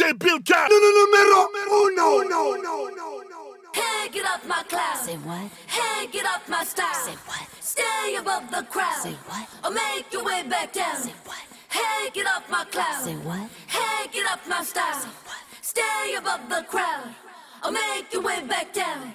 DJ Billcat. No, no, numero uno. No, no, no, no. Hey, get off my cloud. Say what? Hey, get off my style. Say what? Stay above the crowd. Say what? Or make your way back down. Say what? Hey, get off my cloud. Say what? Hey, get off my style. Say what? Stay above the crowd. Or make your way back down.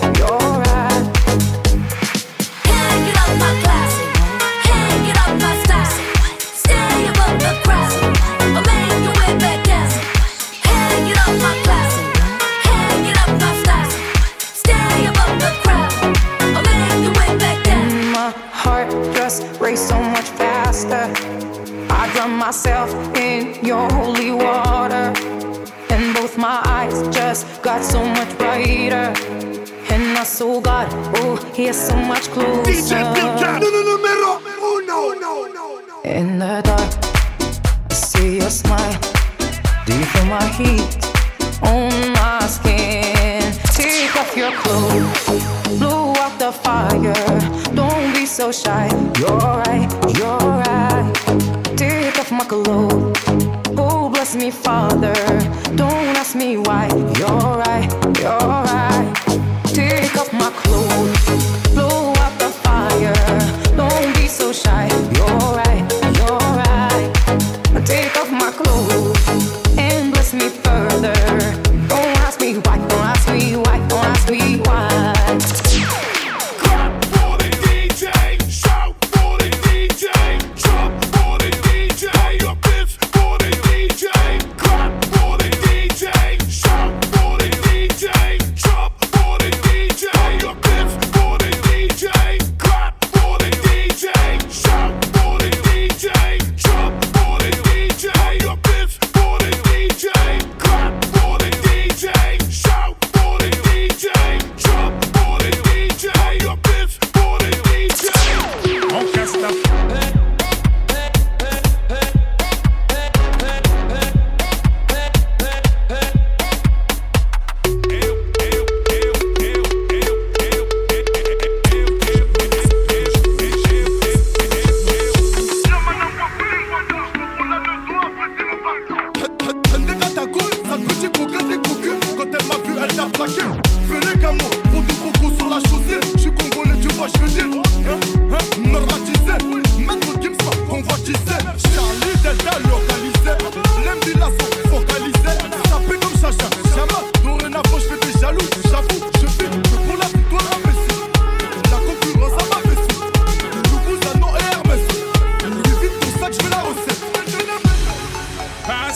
if my eyes just got so much brighter. And I so got, oh, here's so much closer. In the dark, I see your smile. Do you feel my heat on my skin? Take off your clothes, blow out the fire. Don't be so shy, you're right, you're right. Take off my clothes, oh, bless me, Father.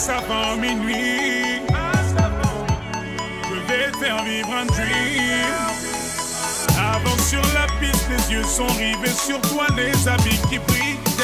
Avant minuit. Je vais faire vivre un dream. Avant sur la piste, les yeux sont rivés sur toi, les habits qui brillent.